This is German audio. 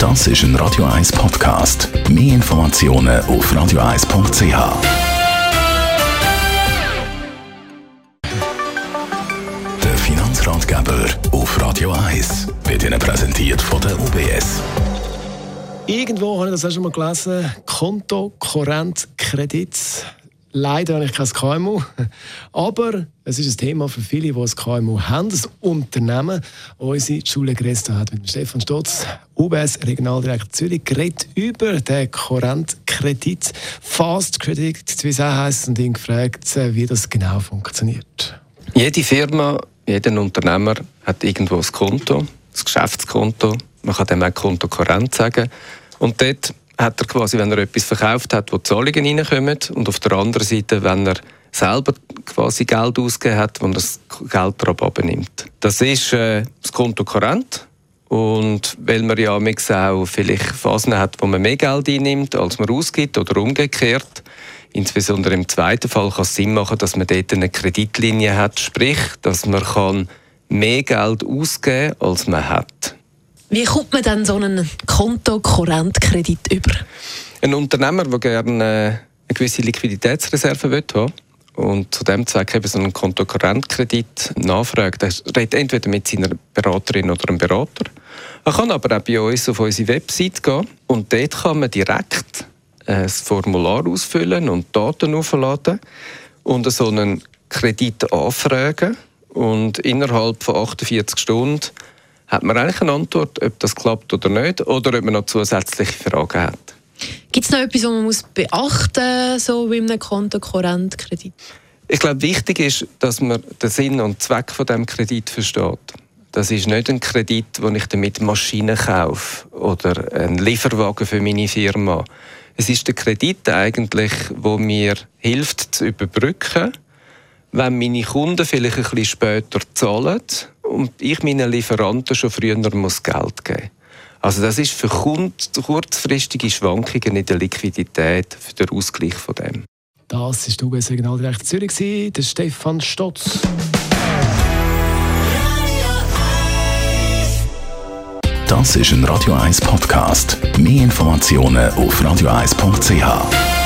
Das ist ein Radio 1 Podcast. Mehr Informationen auf radio1.ch. Der Finanzratgeber auf Radio 1 wird Ihnen präsentiert von der UBS. Irgendwo habe ich das auch schon mal gelesen. Konto, Korrent, Kredit. Leider habe ich kein KMU. Aber es ist ein Thema für viele, die ein KMU haben, ein Unternehmen. Unsere Schule Gresto hat mit Stefan Stotz, UBS Regionaldirektor Zürich, geredet über den Korrentkredit, Fast Credit, wie es auch heisst, und ihn gefragt, wie das genau funktioniert. Jede Firma, jeder Unternehmer hat irgendwo ein Konto, ein Geschäftskonto. Man kann dem auch Konto Korrent sagen. Und dort hat er quasi, wenn er etwas verkauft hat, wo Zahlungen reinkommen und auf der anderen Seite, wenn er selber quasi Geld ausgegeben hat, wo er das Geld darauf abnimmt. Das ist äh, das Konto Korrent. Und weil man ja auch vielleicht Phasen hat, wo man mehr Geld einnimmt, als man ausgibt oder umgekehrt, insbesondere im zweiten Fall kann es Sinn machen, dass man dort eine Kreditlinie hat, sprich, dass man kann mehr Geld ausgeben als man hat. Wie kommt man dann so einen Konto-Korrentkredit über? Ein Unternehmer, der gerne äh, eine gewisse Liquiditätsreserve will haben und zu dem Zweck eben so einen Kontokorrentkredit nachfragt, er redet entweder mit seiner Beraterin oder einem Berater. Er kann aber auch bei uns auf unsere Website gehen und dort kann man direkt ein Formular ausfüllen und Daten aufladen und so einen Kredit anfragen und innerhalb von 48 Stunden hat man eigentlich eine Antwort, ob das klappt oder nicht, oder ob man noch zusätzliche Fragen hat. Gibt es noch etwas, was man muss beachten muss, so wie einem Kontokorrentkredit? Ich glaube, wichtig ist, dass man den Sinn und Zweck von dem Kredit versteht. Das ist nicht ein Kredit, wo ich damit Maschinen kaufe oder einen Lieferwagen für meine Firma. Es ist der Kredit eigentlich, wo mir hilft zu überbrücken, wenn meine Kunden vielleicht ein bisschen später zahlen und ich meinen Lieferanten schon früher muss Geld geben muss. Also das ist für Kunden kurzfristige Schwankungen in der Liquidität für den Ausgleich von dem. Das ist der UBS Regionaldirektor Zürich, der Stefan Stotz. Das ist ein Radio 1 Podcast. Mehr Informationen auf radio1.ch.